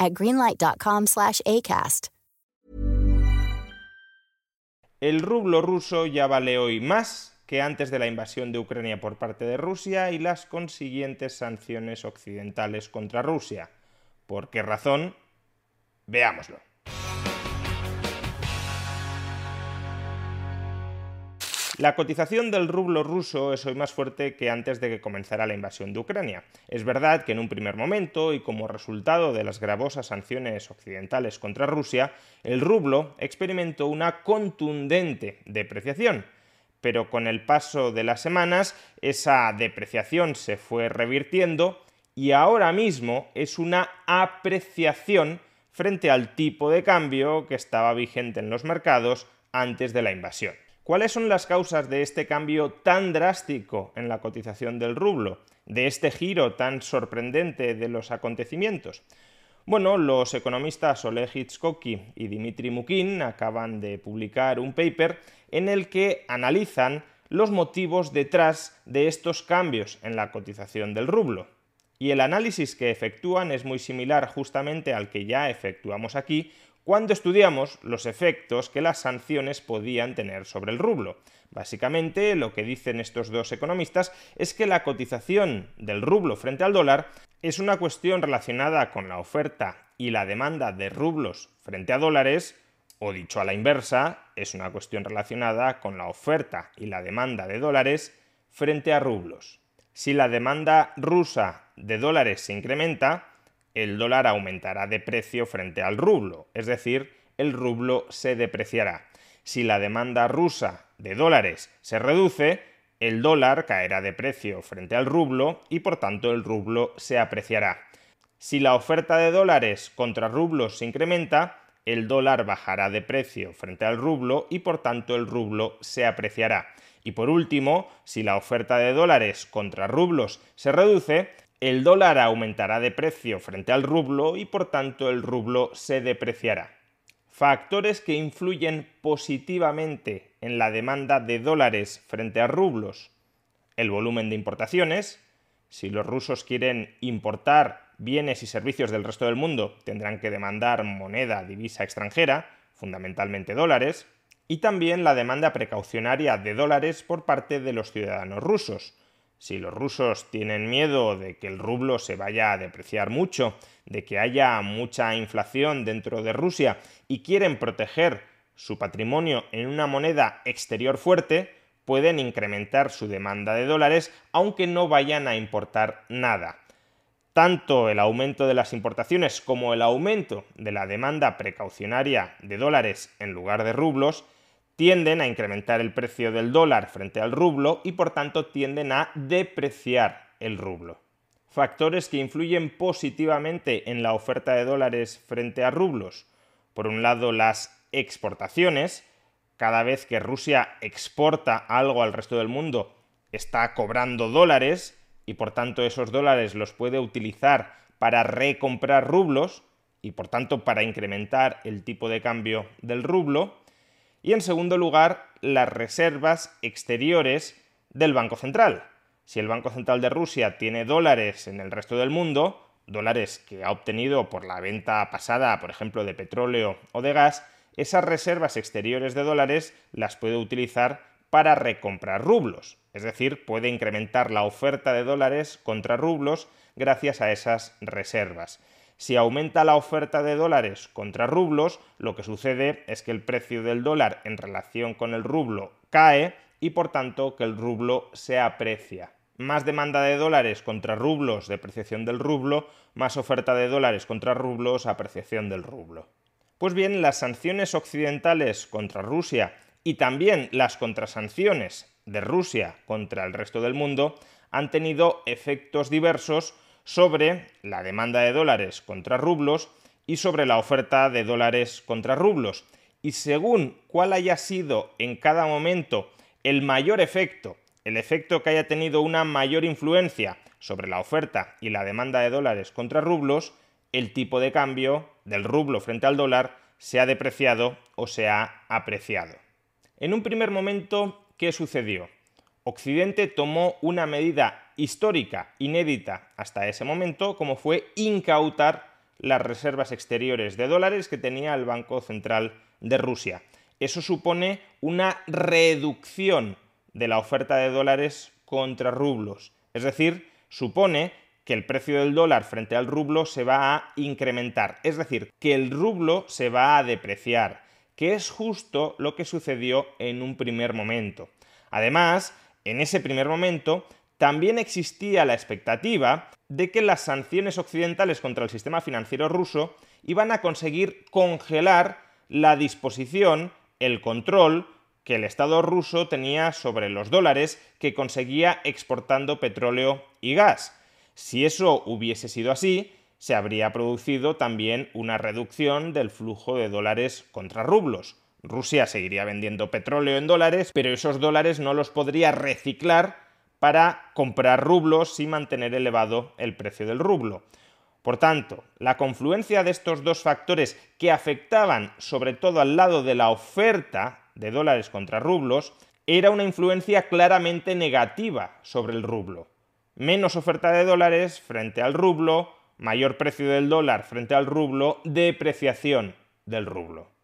at greenlight.com/acast. El rublo ruso ya vale hoy más que antes de la invasión de Ucrania por parte de Rusia y las consiguientes sanciones occidentales contra Rusia. ¿Por qué razón? Veámoslo. La cotización del rublo ruso es hoy más fuerte que antes de que comenzara la invasión de Ucrania. Es verdad que en un primer momento, y como resultado de las gravosas sanciones occidentales contra Rusia, el rublo experimentó una contundente depreciación. Pero con el paso de las semanas, esa depreciación se fue revirtiendo y ahora mismo es una apreciación frente al tipo de cambio que estaba vigente en los mercados antes de la invasión. ¿Cuáles son las causas de este cambio tan drástico en la cotización del rublo, de este giro tan sorprendente de los acontecimientos? Bueno, los economistas Oleg Hitskoki y Dimitri Mukin acaban de publicar un paper en el que analizan los motivos detrás de estos cambios en la cotización del rublo. Y el análisis que efectúan es muy similar justamente al que ya efectuamos aquí cuando estudiamos los efectos que las sanciones podían tener sobre el rublo. Básicamente, lo que dicen estos dos economistas es que la cotización del rublo frente al dólar es una cuestión relacionada con la oferta y la demanda de rublos frente a dólares, o dicho a la inversa, es una cuestión relacionada con la oferta y la demanda de dólares frente a rublos. Si la demanda rusa de dólares se incrementa, el dólar aumentará de precio frente al rublo, es decir, el rublo se depreciará. Si la demanda rusa de dólares se reduce, el dólar caerá de precio frente al rublo y por tanto el rublo se apreciará. Si la oferta de dólares contra rublos se incrementa, el dólar bajará de precio frente al rublo y por tanto el rublo se apreciará. Y por último, si la oferta de dólares contra rublos se reduce, el dólar aumentará de precio frente al rublo y por tanto el rublo se depreciará. Factores que influyen positivamente en la demanda de dólares frente a rublos. El volumen de importaciones. Si los rusos quieren importar bienes y servicios del resto del mundo, tendrán que demandar moneda, divisa extranjera, fundamentalmente dólares. Y también la demanda precaucionaria de dólares por parte de los ciudadanos rusos si los rusos tienen miedo de que el rublo se vaya a depreciar mucho, de que haya mucha inflación dentro de Rusia y quieren proteger su patrimonio en una moneda exterior fuerte, pueden incrementar su demanda de dólares aunque no vayan a importar nada. Tanto el aumento de las importaciones como el aumento de la demanda precaucionaria de dólares en lugar de rublos tienden a incrementar el precio del dólar frente al rublo y por tanto tienden a depreciar el rublo. Factores que influyen positivamente en la oferta de dólares frente a rublos. Por un lado, las exportaciones. Cada vez que Rusia exporta algo al resto del mundo, está cobrando dólares y por tanto esos dólares los puede utilizar para recomprar rublos y por tanto para incrementar el tipo de cambio del rublo. Y en segundo lugar, las reservas exteriores del Banco Central. Si el Banco Central de Rusia tiene dólares en el resto del mundo, dólares que ha obtenido por la venta pasada, por ejemplo, de petróleo o de gas, esas reservas exteriores de dólares las puede utilizar para recomprar rublos. Es decir, puede incrementar la oferta de dólares contra rublos gracias a esas reservas. Si aumenta la oferta de dólares contra rublos, lo que sucede es que el precio del dólar en relación con el rublo cae y por tanto que el rublo se aprecia. Más demanda de dólares contra rublos, depreciación del rublo, más oferta de dólares contra rublos, apreciación del rublo. Pues bien, las sanciones occidentales contra Rusia y también las contrasanciones de Rusia contra el resto del mundo han tenido efectos diversos sobre la demanda de dólares contra rublos y sobre la oferta de dólares contra rublos. Y según cuál haya sido en cada momento el mayor efecto, el efecto que haya tenido una mayor influencia sobre la oferta y la demanda de dólares contra rublos, el tipo de cambio del rublo frente al dólar se ha depreciado o se ha apreciado. En un primer momento, ¿qué sucedió? Occidente tomó una medida histórica, inédita hasta ese momento, como fue incautar las reservas exteriores de dólares que tenía el Banco Central de Rusia. Eso supone una reducción de la oferta de dólares contra rublos. Es decir, supone que el precio del dólar frente al rublo se va a incrementar. Es decir, que el rublo se va a depreciar, que es justo lo que sucedió en un primer momento. Además, en ese primer momento, también existía la expectativa de que las sanciones occidentales contra el sistema financiero ruso iban a conseguir congelar la disposición, el control que el Estado ruso tenía sobre los dólares que conseguía exportando petróleo y gas. Si eso hubiese sido así, se habría producido también una reducción del flujo de dólares contra rublos. Rusia seguiría vendiendo petróleo en dólares, pero esos dólares no los podría reciclar para comprar rublos y mantener elevado el precio del rublo. Por tanto, la confluencia de estos dos factores que afectaban sobre todo al lado de la oferta de dólares contra rublos era una influencia claramente negativa sobre el rublo. Menos oferta de dólares frente al rublo, mayor precio del dólar frente al rublo, depreciación del rublo.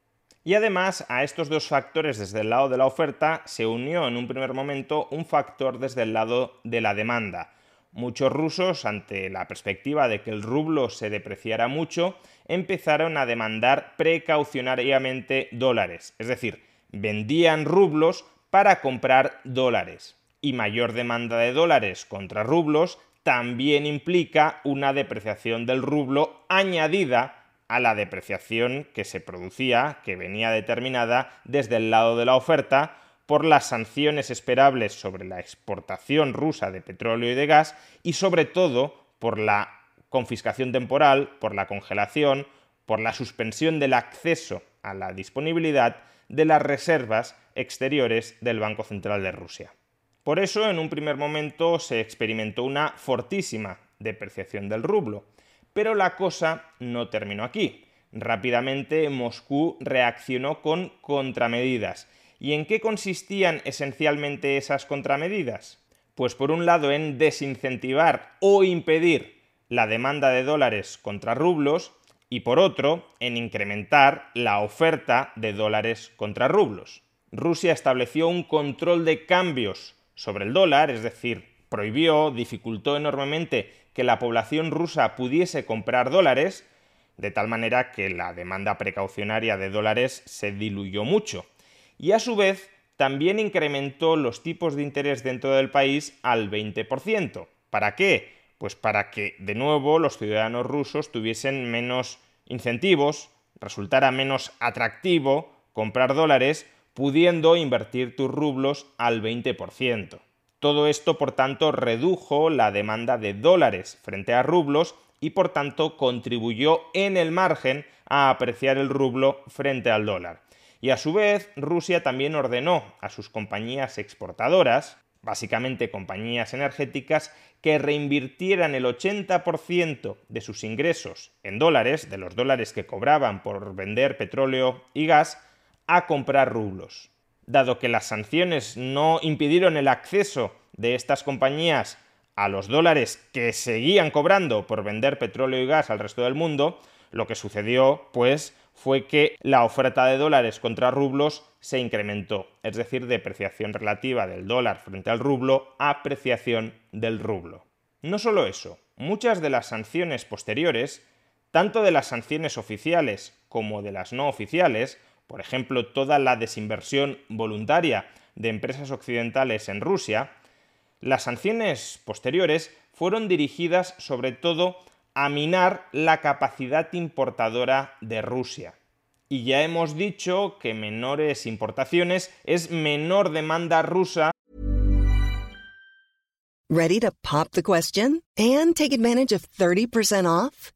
Y además a estos dos factores desde el lado de la oferta se unió en un primer momento un factor desde el lado de la demanda. Muchos rusos, ante la perspectiva de que el rublo se depreciara mucho, empezaron a demandar precaucionariamente dólares, es decir, vendían rublos para comprar dólares. Y mayor demanda de dólares contra rublos también implica una depreciación del rublo añadida a la depreciación que se producía, que venía determinada desde el lado de la oferta por las sanciones esperables sobre la exportación rusa de petróleo y de gas y sobre todo por la confiscación temporal, por la congelación, por la suspensión del acceso a la disponibilidad de las reservas exteriores del Banco Central de Rusia. Por eso, en un primer momento se experimentó una fortísima depreciación del rublo, pero la cosa no terminó aquí. Rápidamente Moscú reaccionó con contramedidas. ¿Y en qué consistían esencialmente esas contramedidas? Pues por un lado en desincentivar o impedir la demanda de dólares contra rublos y por otro en incrementar la oferta de dólares contra rublos. Rusia estableció un control de cambios sobre el dólar, es decir, prohibió, dificultó enormemente que la población rusa pudiese comprar dólares, de tal manera que la demanda precaucionaria de dólares se diluyó mucho. Y a su vez también incrementó los tipos de interés dentro del país al 20%. ¿Para qué? Pues para que de nuevo los ciudadanos rusos tuviesen menos incentivos, resultara menos atractivo comprar dólares, pudiendo invertir tus rublos al 20%. Todo esto, por tanto, redujo la demanda de dólares frente a rublos y, por tanto, contribuyó en el margen a apreciar el rublo frente al dólar. Y a su vez, Rusia también ordenó a sus compañías exportadoras, básicamente compañías energéticas, que reinvirtieran el 80% de sus ingresos en dólares, de los dólares que cobraban por vender petróleo y gas, a comprar rublos dado que las sanciones no impidieron el acceso de estas compañías a los dólares que seguían cobrando por vender petróleo y gas al resto del mundo, lo que sucedió, pues, fue que la oferta de dólares contra rublos se incrementó, es decir, depreciación relativa del dólar frente al rublo, apreciación del rublo. No solo eso, muchas de las sanciones posteriores, tanto de las sanciones oficiales como de las no oficiales, por ejemplo, toda la desinversión voluntaria de empresas occidentales en Rusia, las sanciones posteriores fueron dirigidas sobre todo a minar la capacidad importadora de Rusia. Y ya hemos dicho que menores importaciones es menor demanda rusa. Ready to pop the question and take advantage of 30% off?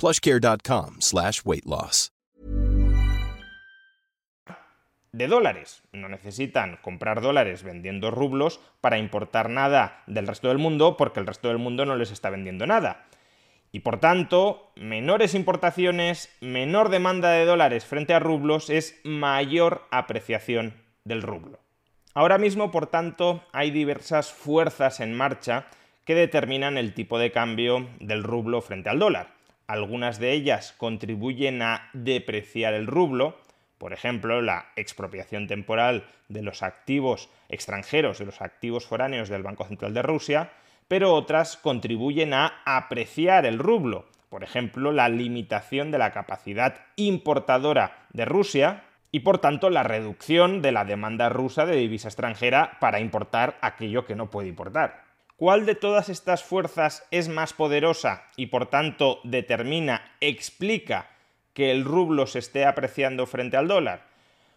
Plushcare.com slash weight loss. De dólares. No necesitan comprar dólares vendiendo rublos para importar nada del resto del mundo porque el resto del mundo no les está vendiendo nada. Y por tanto, menores importaciones, menor demanda de dólares frente a rublos es mayor apreciación del rublo. Ahora mismo, por tanto, hay diversas fuerzas en marcha que determinan el tipo de cambio del rublo frente al dólar. Algunas de ellas contribuyen a depreciar el rublo, por ejemplo, la expropiación temporal de los activos extranjeros, de los activos foráneos del Banco Central de Rusia, pero otras contribuyen a apreciar el rublo. Por ejemplo, la limitación de la capacidad importadora de Rusia y por tanto la reducción de la demanda rusa de divisa extranjera para importar aquello que no puede importar. ¿Cuál de todas estas fuerzas es más poderosa y por tanto determina, explica que el rublo se esté apreciando frente al dólar?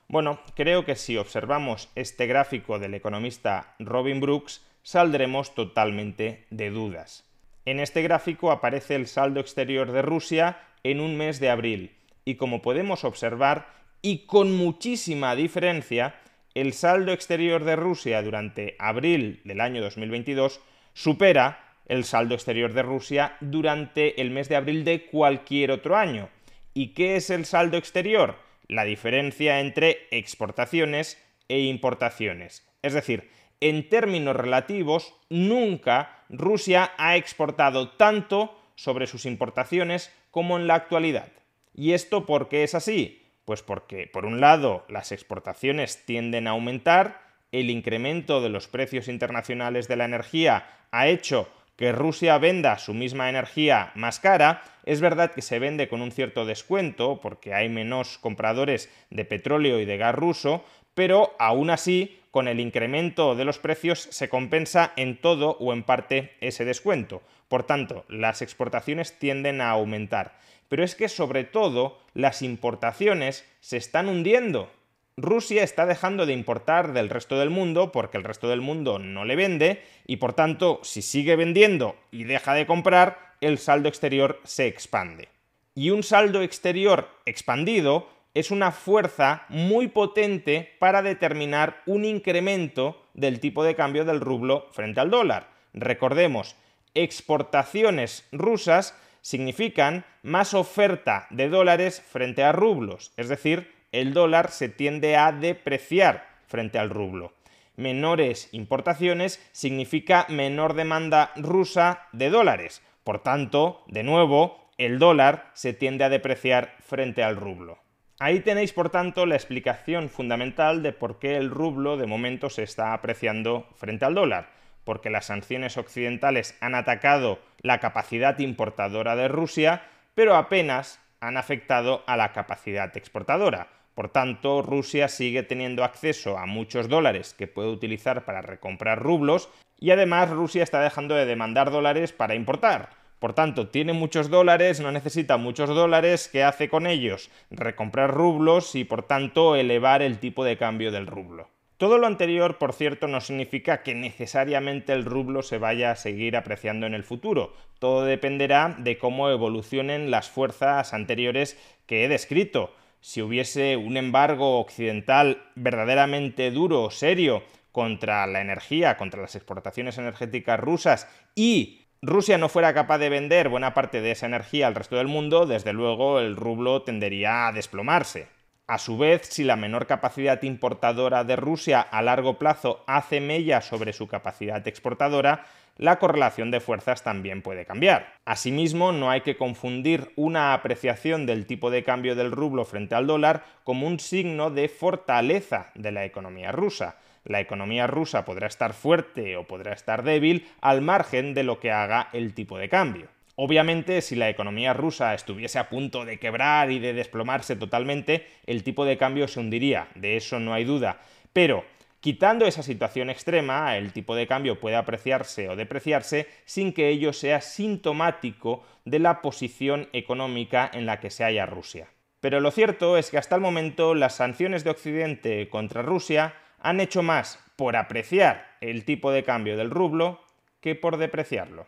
Bueno, creo que si observamos este gráfico del economista Robin Brooks, saldremos totalmente de dudas. En este gráfico aparece el saldo exterior de Rusia en un mes de abril y como podemos observar, y con muchísima diferencia, el saldo exterior de Rusia durante abril del año 2022 supera el saldo exterior de Rusia durante el mes de abril de cualquier otro año. ¿Y qué es el saldo exterior? La diferencia entre exportaciones e importaciones. Es decir, en términos relativos, nunca Rusia ha exportado tanto sobre sus importaciones como en la actualidad. ¿Y esto por qué es así? Pues porque, por un lado, las exportaciones tienden a aumentar, el incremento de los precios internacionales de la energía ha hecho que Rusia venda su misma energía más cara, es verdad que se vende con un cierto descuento porque hay menos compradores de petróleo y de gas ruso, pero aún así con el incremento de los precios se compensa en todo o en parte ese descuento. Por tanto, las exportaciones tienden a aumentar. Pero es que sobre todo las importaciones se están hundiendo. Rusia está dejando de importar del resto del mundo porque el resto del mundo no le vende y por tanto si sigue vendiendo y deja de comprar, el saldo exterior se expande. Y un saldo exterior expandido es una fuerza muy potente para determinar un incremento del tipo de cambio del rublo frente al dólar. Recordemos, exportaciones rusas significan más oferta de dólares frente a rublos, es decir, el dólar se tiende a depreciar frente al rublo. Menores importaciones significa menor demanda rusa de dólares. Por tanto, de nuevo, el dólar se tiende a depreciar frente al rublo. Ahí tenéis, por tanto, la explicación fundamental de por qué el rublo de momento se está apreciando frente al dólar, porque las sanciones occidentales han atacado la capacidad importadora de Rusia, pero apenas han afectado a la capacidad exportadora. Por tanto, Rusia sigue teniendo acceso a muchos dólares que puede utilizar para recomprar rublos y además Rusia está dejando de demandar dólares para importar Por tanto, tiene muchos dólares, no necesita muchos dólares, ¿qué hace con ellos? Recomprar rublos y por tanto elevar el tipo de cambio del rublo. Todo lo anterior, por cierto, no significa que necesariamente el rublo se vaya a seguir apreciando en el futuro. Todo dependerá de cómo evolucionen las fuerzas anteriores que he descrito. Si hubiese un embargo occidental verdaderamente duro, o serio, contra la energía, contra las exportaciones energéticas rusas y Rusia no fuera capaz de vender buena parte de esa energía al resto del mundo, desde luego el rublo tendería a desplomarse. A su vez, si la menor capacidad importadora de Rusia a largo plazo hace mella sobre su capacidad exportadora, la correlación de fuerzas también puede cambiar. Asimismo, no hay que confundir una apreciación del tipo de cambio del rublo frente al dólar como un signo de fortaleza de la economía rusa. La economía rusa podrá estar fuerte o podrá estar débil al margen de lo que haga el tipo de cambio. Obviamente, si la economía rusa estuviese a punto de quebrar y de desplomarse totalmente, el tipo de cambio se hundiría, de eso no hay duda. Pero, quitando esa situación extrema, el tipo de cambio puede apreciarse o depreciarse sin que ello sea sintomático de la posición económica en la que se halla Rusia. Pero lo cierto es que hasta el momento las sanciones de Occidente contra Rusia han hecho más por apreciar el tipo de cambio del rublo que por depreciarlo.